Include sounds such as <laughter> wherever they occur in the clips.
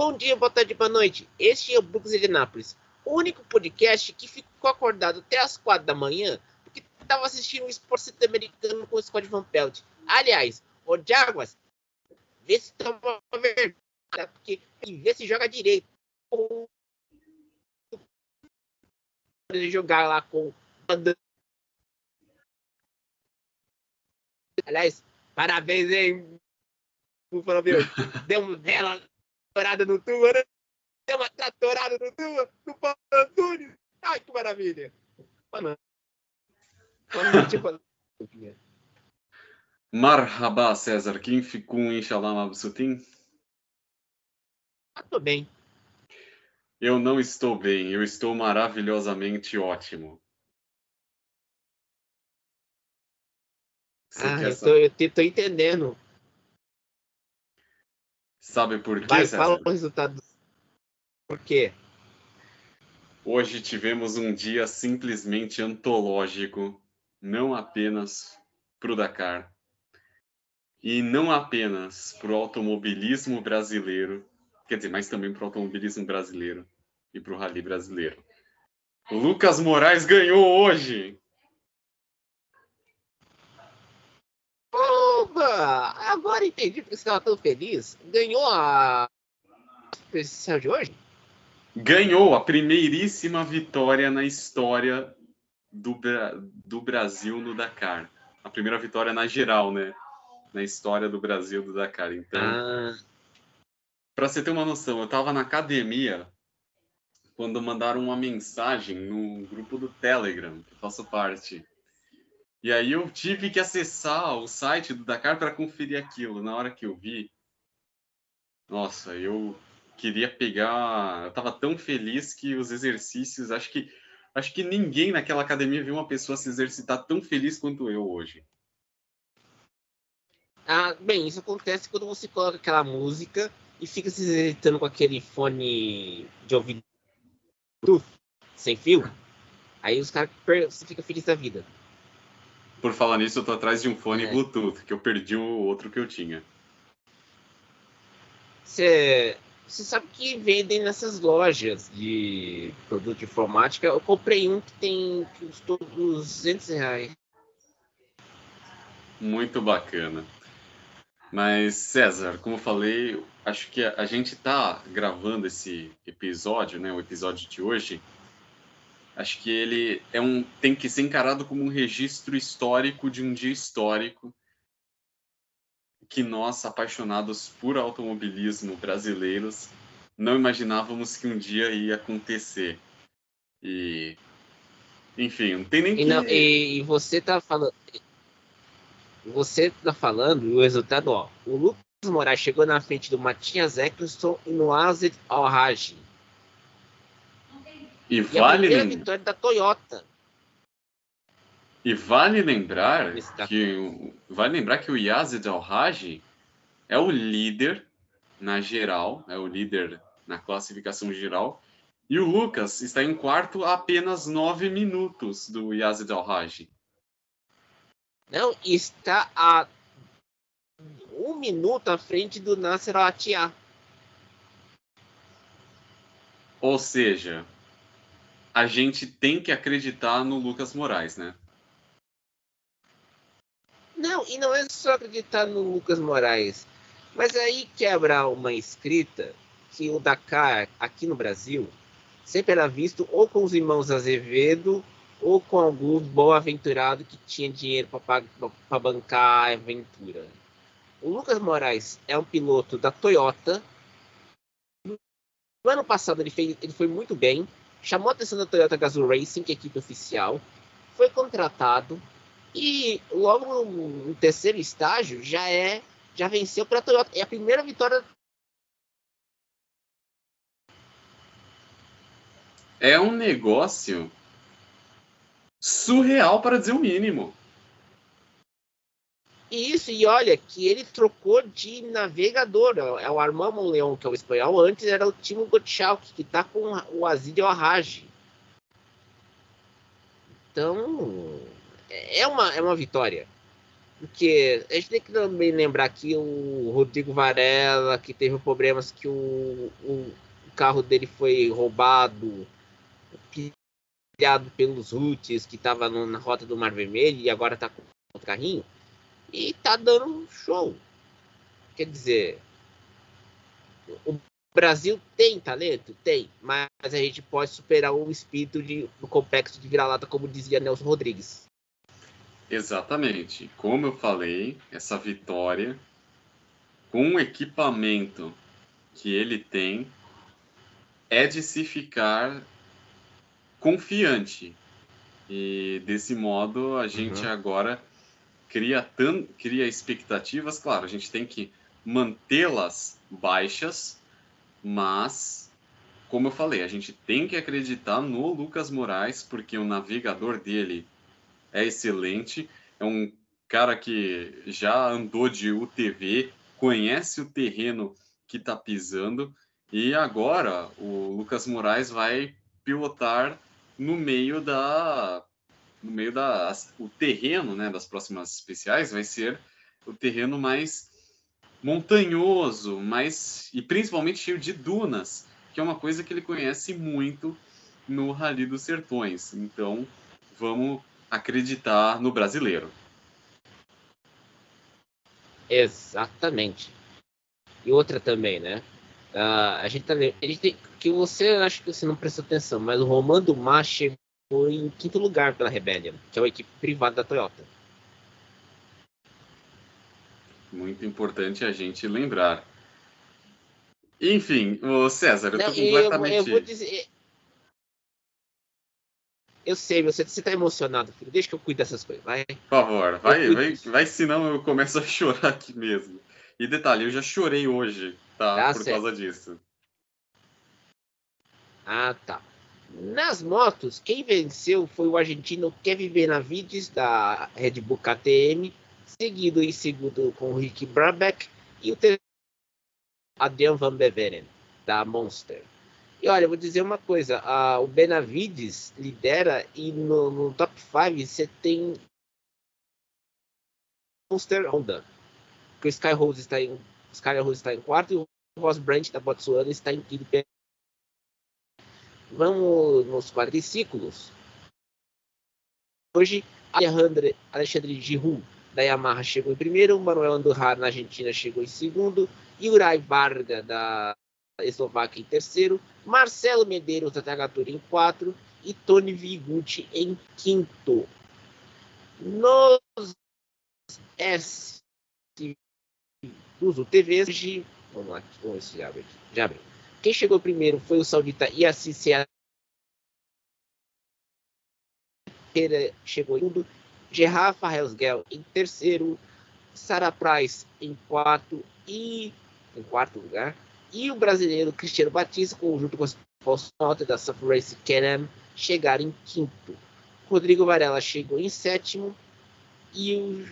Bom dia, boa tarde, boa noite. Este é o Brooks de Nápoles, o único podcast que ficou acordado até as quatro da manhã porque estava assistindo um esporte americano com o Scott Van Pelt. Aliás, o Jaguars, vê se toma verdade, porque vê se joga direito. Jogar lá com Aliás, parabéns, hein? Búfalo Bill. <laughs> Deu uma bela tratorada no Tua, né? Deu uma tratorada no Tua, no Paulo. Ai, que maravilha. Mano. <laughs> Marhaba, César. Quem ficou Inshallah Mabsutin? Ah, tô bem. Eu não estou bem, eu estou maravilhosamente ótimo. Você ah, eu tô, eu tô entendendo. Sabe por quê, Vai, César? fala o resultado. Por quê? Hoje tivemos um dia simplesmente antológico, não apenas para o Dakar, e não apenas para o automobilismo brasileiro, quer dizer, mas também para o automobilismo brasileiro e para o rally brasileiro. Lucas Moraes ganhou hoje! Opa! Agora entendi porque você estava tão feliz. Ganhou a especial de hoje? Ganhou a primeiríssima vitória na história do, do Brasil no Dakar. A primeira vitória na geral, né? Na história do Brasil do Dakar. Então, ah. para você ter uma noção, eu estava na academia quando mandaram uma mensagem no grupo do Telegram, que eu faço parte. E aí eu tive que acessar o site do Dakar para conferir aquilo. Na hora que eu vi, nossa, eu queria pegar. Eu tava tão feliz que os exercícios, acho que acho que ninguém naquela academia viu uma pessoa se exercitar tão feliz quanto eu hoje. Ah, bem, isso acontece quando você coloca aquela música e fica se exercitando com aquele fone de ouvido sem fio. Aí os caras você fica feliz da vida. Por falar nisso, eu tô atrás de um fone é. Bluetooth, que eu perdi o outro que eu tinha. Você sabe que vendem nessas lojas de produto de informática. Eu comprei um que tem que custou 200 reais. Muito bacana. Mas, César, como eu falei, acho que a, gente está gravando esse episódio, né, o episódio de hoje, Acho que ele é um tem que ser encarado como um registro histórico de um dia histórico que nós, apaixonados por automobilismo brasileiros, não imaginávamos que um dia ia acontecer. E enfim, não tem nem e não, e, e, você tá falando você tá falando o resultado, ó. O Lucas Moraes chegou na frente do Matias Eccleston e no Azed Al-Raj e, e vale a vitória da Toyota. E vale lembrar que vale lembrar que o Yazid Al-Haj é o líder na geral, é o líder na classificação geral, e o Lucas está em quarto a apenas nove minutos do Yazid Al-Haj. Não, está a um minuto à frente do Nasser Al-Attiyah. Ou seja, a gente tem que acreditar no Lucas Moraes, né? Não, e não é só acreditar no Lucas Moraes, mas aí quebra uma escrita que o Dakar aqui no Brasil sempre era visto ou com os irmãos Azevedo ou com algum bom aventurado que tinha dinheiro para bancar a aventura. O Lucas Moraes é um piloto da Toyota. No ano passado ele, fez, ele foi muito bem, chamou a atenção da Toyota Gazoo Racing, que é a equipe oficial, foi contratado e logo no terceiro estágio já é já venceu para a Toyota. É a primeira vitória. É um negócio surreal para dizer o mínimo. Isso, e olha que ele trocou de navegador. É o Armando Leão, que é o espanhol. Antes era o Timo Gottschalk, que está com o Azid Arrage. Então, é uma, é uma vitória. Porque a gente tem que também lembrar que o Rodrigo Varela, que teve problemas que o, o carro dele foi roubado, pilhado pelos Houthis, que estava na rota do Mar Vermelho e agora está com outro carrinho. E tá dando show. Quer dizer, o Brasil tem talento? Tem, mas a gente pode superar o espírito de, do complexo de vira-lata, como dizia Nelson Rodrigues. Exatamente. Como eu falei, essa vitória, com o equipamento que ele tem, é de se ficar confiante. E desse modo a gente uhum. agora cria, tan cria expectativas. Claro, a gente tem que mantê-las baixas, mas, como eu falei, a gente tem que acreditar no Lucas Moraes, porque o navegador dele é excelente, é um cara que já andou de UTV, conhece o terreno que está pisando e agora o Lucas Moraes vai pilotar no meio da no meio da o terreno, né, das próximas especiais vai ser o terreno mais montanhoso, mais e principalmente cheio de dunas, que é uma coisa que ele conhece muito no Rally dos Sertões. Então, vamos acreditar no brasileiro. Exatamente. E outra também, né? Uh, a gente tá a gente tem, que você acho que você não prestou atenção, mas o Romando Mar chegou em quinto lugar pela Rebellion, que é uma equipe privada da Toyota. Muito importante a gente lembrar. Enfim, o César, eu tô completamente. Eu, eu vou dizer, eu sei, você, você tá emocionado, filho. Deixa que eu cuide dessas coisas, vai. Por favor, vai, vai, vai, senão eu começo a <laughs> chorar aqui mesmo. E detalhe, eu já chorei hoje, tá? tá Por certo. causa disso. Ah, tá. Nas motos, quem venceu foi o argentino Kevin Benavides, da Red Bull KTM, seguido em segundo com o Rick Brabeck e o terceiro Adrian Van Beveren, da Monster. E olha, eu vou dizer uma coisa: a, o Benavides lidera e no, no top 5 você tem Monster Honda. Que o Sky Rose está em Sky Rose está em quarto e o Ross Brandt da Botsuana está em quinto. Vamos nos quadriciclos. Hoje, Alexandre, Alexandre Giroud da Yamaha chegou em primeiro, Manuel Andorra na Argentina chegou em segundo, Urai Varga da Eslováquia em terceiro, Marcelo Medeiros da TH em quarto e Tony Vigucci em quinto. Nos S dos UTVs, de, vamos lá, vamos ver se já abre, já abre. Quem chegou primeiro foi o saudita Yassi chegou em segundo, Gerard Farrelsgel em terceiro, Sarah Price em quarto e em quarto lugar e o brasileiro Cristiano Batista, junto com os Nota da Surf Race chegaram em quinto. Rodrigo Varela chegou em sétimo. E,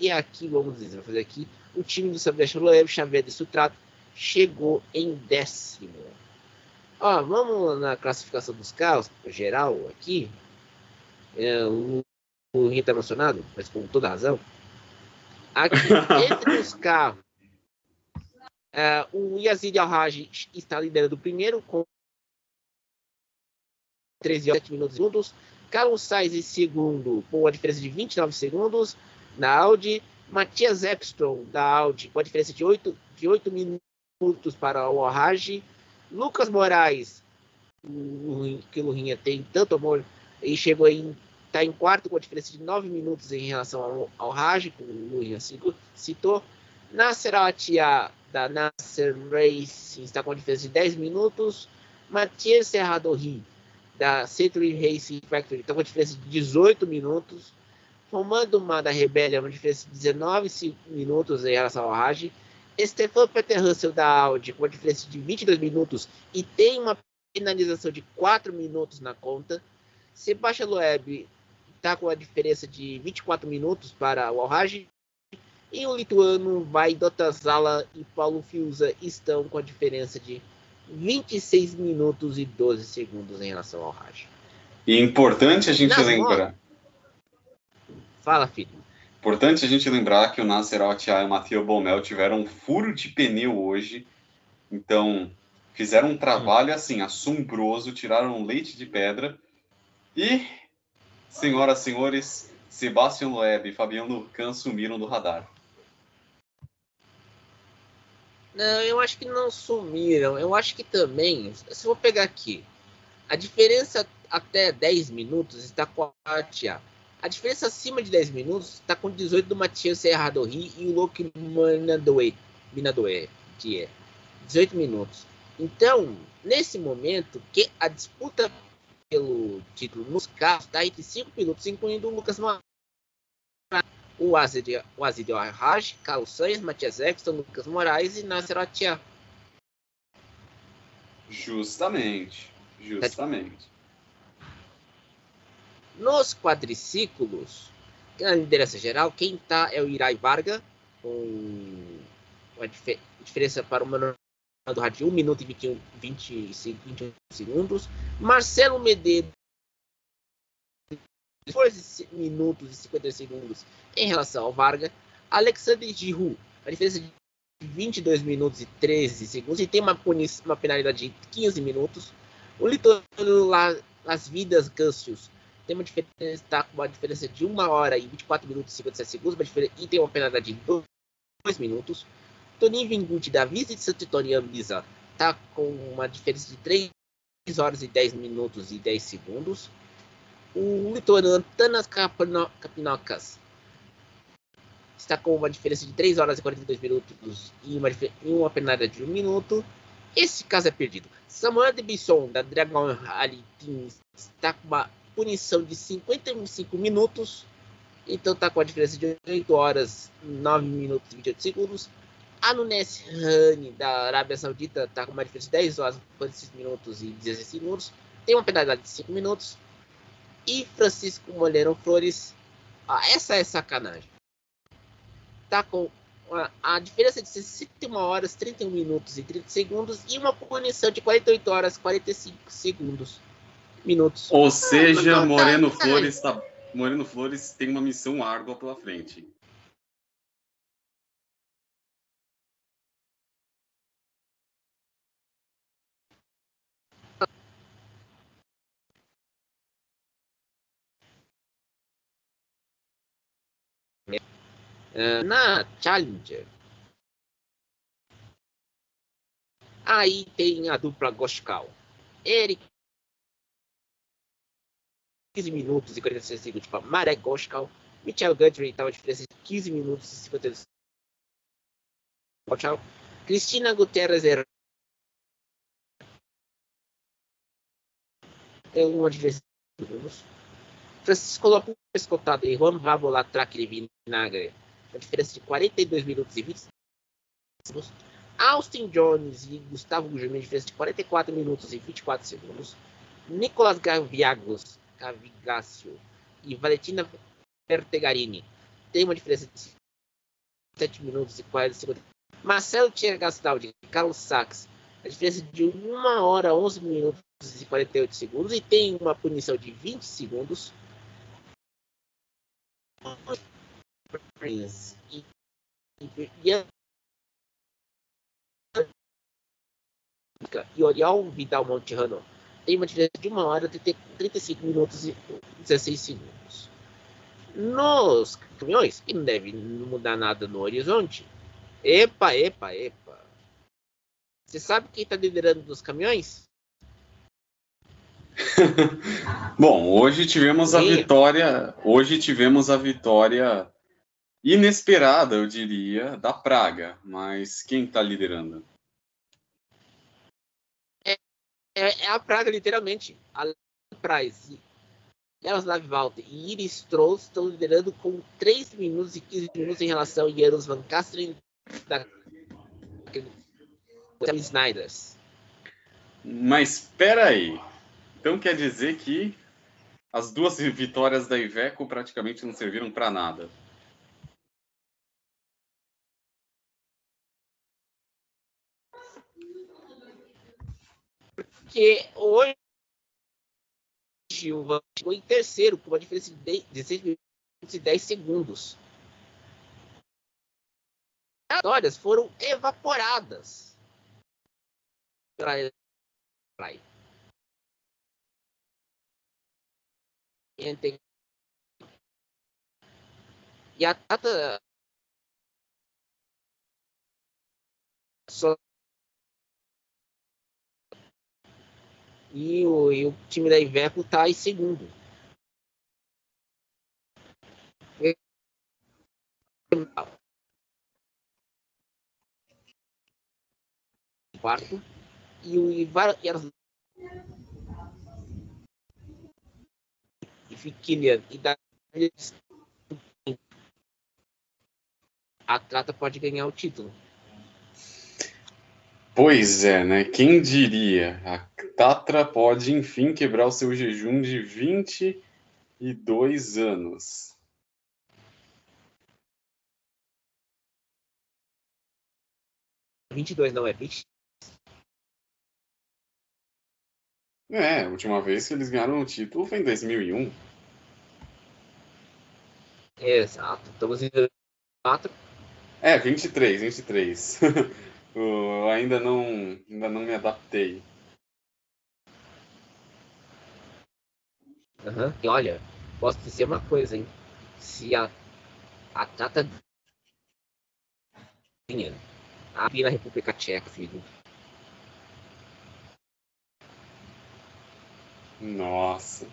e aqui, vamos dizer, fazer aqui, o time do Sebastião Loeb, Xavier de Sutrato, chegou em décimo. Ó, vamos na classificação dos carros, geral aqui. É, o, o Rio está emocionado, mas com toda razão. Aqui, <laughs> entre os carros Uh, o Yazid Al-Haj está liderando o primeiro com 13 horas 7 minutos segundos. Carlos Sainz em segundo com a diferença de 29 segundos na Audi. Matias Epstrom da Audi com a diferença de 8, de 8 minutos para o Al-Haj. Lucas Moraes, que o Lurinha tem tanto amor, e chegou em está em quarto com a diferença de 9 minutos em relação ao, ao Raj, como o Lurinha citou. Nasser Atia da Nasser Racing está com a diferença de 10 minutos. Matias Serradorri da Century Racing Factory está com a diferença de 18 minutos. Romando uma da Rebellion, uma diferença de 19 minutos em relação ao Raj. Stefan Peter Russell da Audi com uma diferença de 22 minutos e tem uma penalização de 4 minutos na conta. Sebastian Loeb está com a diferença de 24 minutos para o Alrage e o lituano Vaidotazala e Paulo Fiuza estão com a diferença de 26 minutos e 12 segundos em relação ao Raj. E é importante a gente Nas lembrar. Fala, filho. Importante a gente lembrar que o Nasser Al-Attiyah e o Matheus Bomel tiveram um furo de pneu hoje. Então, fizeram um trabalho assim assombroso, tiraram leite de pedra. E, senhoras e senhores, Sebastian Loeb e Fabiano Urcan sumiram do radar. Não, eu acho que não sumiram. Eu acho que também, se eu pegar aqui, a diferença até 10 minutos está com a Tia. A diferença acima de 10 minutos está com 18 do Matias Serradori e o Luke Minadoe. Minadoe, que é 18 minutos. Então, nesse momento, que a disputa pelo título nos carros está entre 5 pilotos, incluindo o Lucas Moraes, o Azid, o Azid Raj, Carlos Sainz, Matias Exton, Lucas Moraes e Nasser Atia. Justamente, justamente. Nos quadriciclos, na liderança geral, quem está é o Irai Varga, com uma dif diferença para o Manuel do rádio 1 minuto e 21, 20, 21 segundos. Marcelo Medeiros, 14 minutos e 50 segundos em relação ao Varga. Alexandre Giroud, a diferença de 22 minutos e 13 segundos, e tem uma, uma penalidade de 15 minutos. O Litorano Las Vidas Gâncios tem uma diferença, tá com uma diferença de 1 hora e 24 minutos e 57 segundos, e tem uma penalidade de 2 minutos. Toninho Vinguti da Visa de Santo Antônio Ambisa está com uma diferença de 3 horas e 10 minutos e 10 segundos. O lituano Tanas Capinocas está com uma diferença de 3 horas e 42 minutos e uma, e uma penalidade de 1 minuto. Esse caso é perdido. Samuel de Bisson, da Dragon Rally Team, está com uma punição de 55 minutos. Então está com a diferença de 8 horas, 9 minutos e 28 segundos. A Nunes Rani, da Arábia Saudita, está com uma diferença de 10 horas, 46 minutos e 16 segundos. Tem uma penalidade de 5 minutos. E Francisco Moleiro Flores, ah, essa é sacanagem. Tá com a diferença de 61 horas, 31 minutos e 30 segundos e uma punição de 48 horas, 45 segundos. Minutos. Ou seja, ah, Moreno tá, Flores tá, Moreno Flores tem uma missão árdua pela frente. Uh, na Challenger, aí tem a dupla Goskal. Eric 15 minutos e 46 segundos para Marek Goskal. Michel Guthrie estava diferença de 15 minutos e 52 Tchau. Cristina Guterres tem uma diferença de segundos. Francisco Lopes escoltado e Juan Track de Vinagre uma diferença de 42 minutos e 20 segundos. Austin Jones e Gustavo Guggenheim, diferença de 44 minutos e 24 segundos. Nicolas Gaviagos, Gavigácio e Valentina Pertegarini tem uma diferença de 7 minutos e 40 segundos. Marcelo Tia Gastaldi e Carlos Sachs, a diferença de 1 hora, 11 minutos e 48 segundos. E tem uma punição de 20 segundos. Prince. E, e, e Oriol Vidal Monterrano tem uma diferença de uma hora, 35 minutos e 16 segundos. Nos caminhões, que não deve mudar nada no horizonte, epa, epa, epa. Você sabe quem está liderando nos caminhões? <laughs> Bom, hoje tivemos a vitória. Hoje tivemos a vitória inesperada, eu diria, da Praga. Mas quem está liderando? É, é, é, a Praga, literalmente. A Price, Jaroslav Walter e Iris Strauss estão liderando com 3 minutos e 15 minutos em relação a Janos Van Kastelen da Snyders. Mas espera aí. Então quer dizer que as duas vitórias da Iveco praticamente não serviram para nada. Porque hoje o Van em terceiro, com uma diferença de 16 minutos e 10 segundos. histórias foram evaporadas. E a data só e o, e o time da Iveco está em segundo. Quarto e o e, e as e da a pode ganhar o título. Pois é, né? Quem diria? A Tatra pode enfim quebrar o seu jejum de 22 anos. Vinte e dois não é vinte. É, a última vez que eles ganharam o título foi em 2001. Exato. Estamos em 4. É, 23, 23. <laughs> Eu ainda não, ainda não me adaptei. Uhum. E olha, posso dizer uma coisa, hein? Se a, a Tata aqui na República Tcheca, filho. Nossa,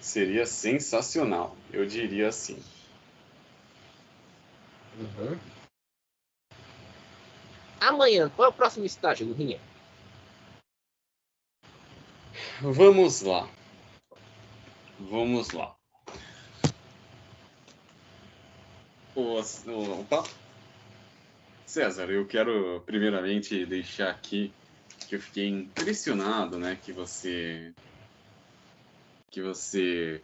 seria sensacional, eu diria assim. Uhum. Amanhã, qual é o próximo estágio do Rinha? Vamos lá. Vamos lá. Opa. César, eu quero primeiramente deixar aqui que eu fiquei impressionado, né, que você que você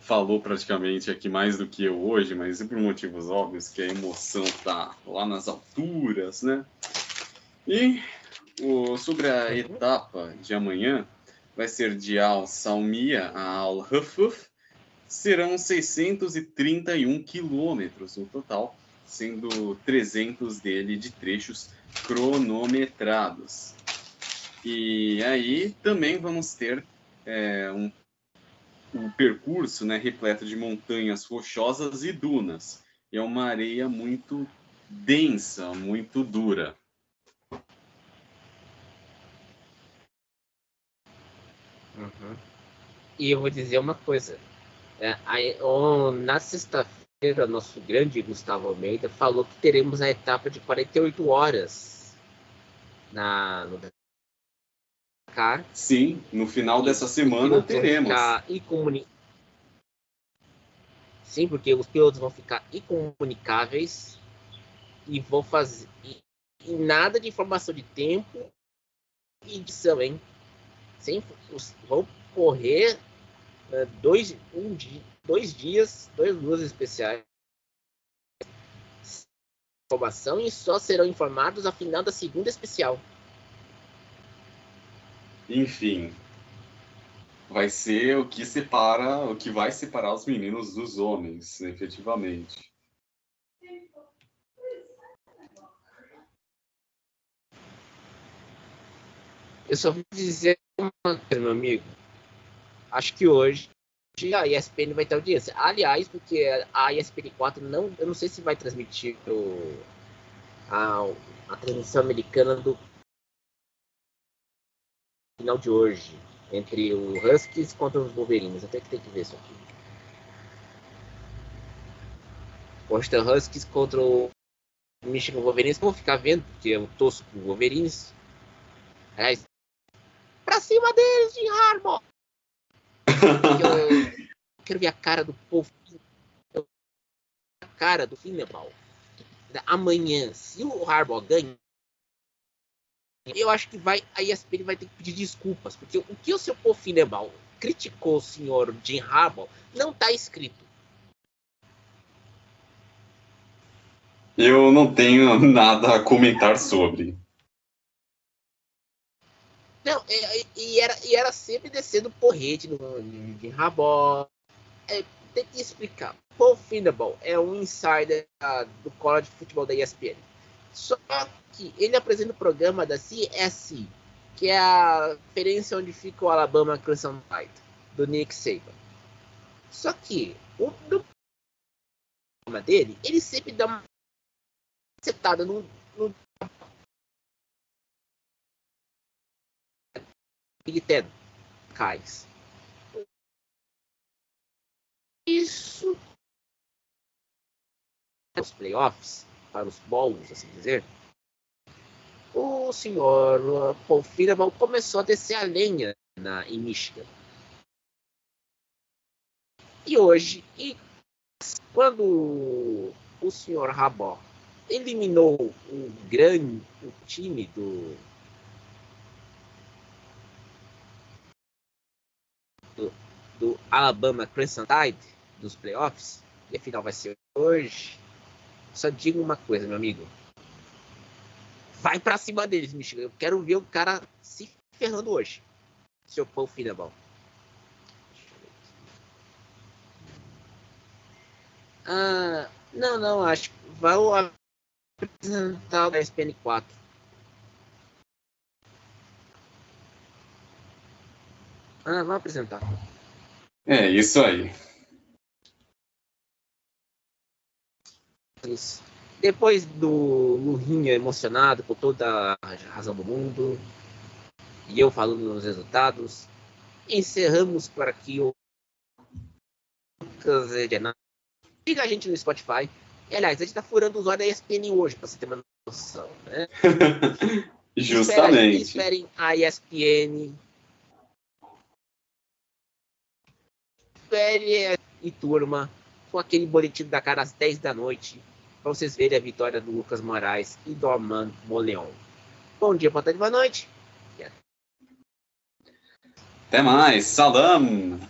falou praticamente aqui mais do que eu hoje, mas por motivos óbvios, que a emoção tá lá nas alturas, né? E o, sobre a etapa de amanhã, vai ser de Al Salmiya a Al Hafuf, serão 631 quilômetros no total, sendo 300 dele de trechos cronometrados. E aí também vamos ter é, um um percurso né, repleto de montanhas rochosas e dunas. É uma areia muito densa, muito dura. Uhum. E eu vou dizer uma coisa. É, aí, oh, na sexta-feira, nosso grande Gustavo Almeida falou que teremos a etapa de 48 horas na, no Sim, no final dessa semana teremos. Sim, porque os pilotos vão ficar incomunicáveis e vão fazer e, e nada de informação de tempo e edição, hein? Sem, os, vão correr uh, dois, um dia, dois dias, dois luas especiais informação e só serão informados ao final da segunda especial. Enfim, vai ser o que separa, o que vai separar os meninos dos homens, efetivamente. Eu só vou dizer uma coisa, meu amigo. Acho que hoje a ESPN vai ter audiência. Aliás, porque a ESPN 4 não, eu não sei se vai transmitir o, a, a transmissão americana do final de hoje entre o Huskies contra os Wolverines. Até que tem que ver isso aqui. Washington Huskies contra o Michigan Wolverines. Vou ficar vendo, porque eu torço pro Wolverines. Aliás, pra cima deles, de Harbaugh! eu quero ver a cara do povo. A cara do Finnebal. Amanhã, se o Harbaugh ganha, eu acho que vai a ESPN vai ter que pedir desculpas, porque o que o seu Pofinebal criticou o senhor Jim Harbaugh não está escrito. Eu não tenho <laughs> nada a comentar sobre. Não, e, e era, e era sempre descendo porrete no Jim Harbaugh. É, tem que explicar. Paul Finneble é um insider uh, do college de futebol da ESPN. Só que ele apresenta o programa da CSC, que é a referência onde fica o Alabama Crimson Tide, do Nick Saban. Só que o do programa dele, ele sempre dá uma setada no, no Big Ten cais. Isso os playoffs, para os bowls, assim dizer, o senhor Paul Fineman começou a descer a lenha na, em Michigan. E hoje, e quando o senhor Rabó eliminou o grande time do, do, do Alabama Crimson Tide dos playoffs, e a final vai ser hoje. Só digo uma coisa, meu amigo. Vai para cima deles, Michigan. Eu quero ver o cara se ferrando hoje. Seu Paul Finneball. Ah, não, não, acho que vai apresentar o SPN 4. Ah, vai apresentar. É, isso aí. Depois do Lurinha emocionado com toda a razão do mundo, e eu falando nos resultados, encerramos por aqui o Lucas Siga a gente no Spotify. E, aliás, a gente tá furando os olhos da ESPN hoje, pra você ter uma noção, né? <laughs> Justamente. Esperem, esperem a ESPN. Espere e turma com aquele boletim da cara às 10 da noite para vocês verem a vitória do Lucas Moraes e do Armando Moleon. Bom dia, boa tarde, boa noite. Até mais. Salam.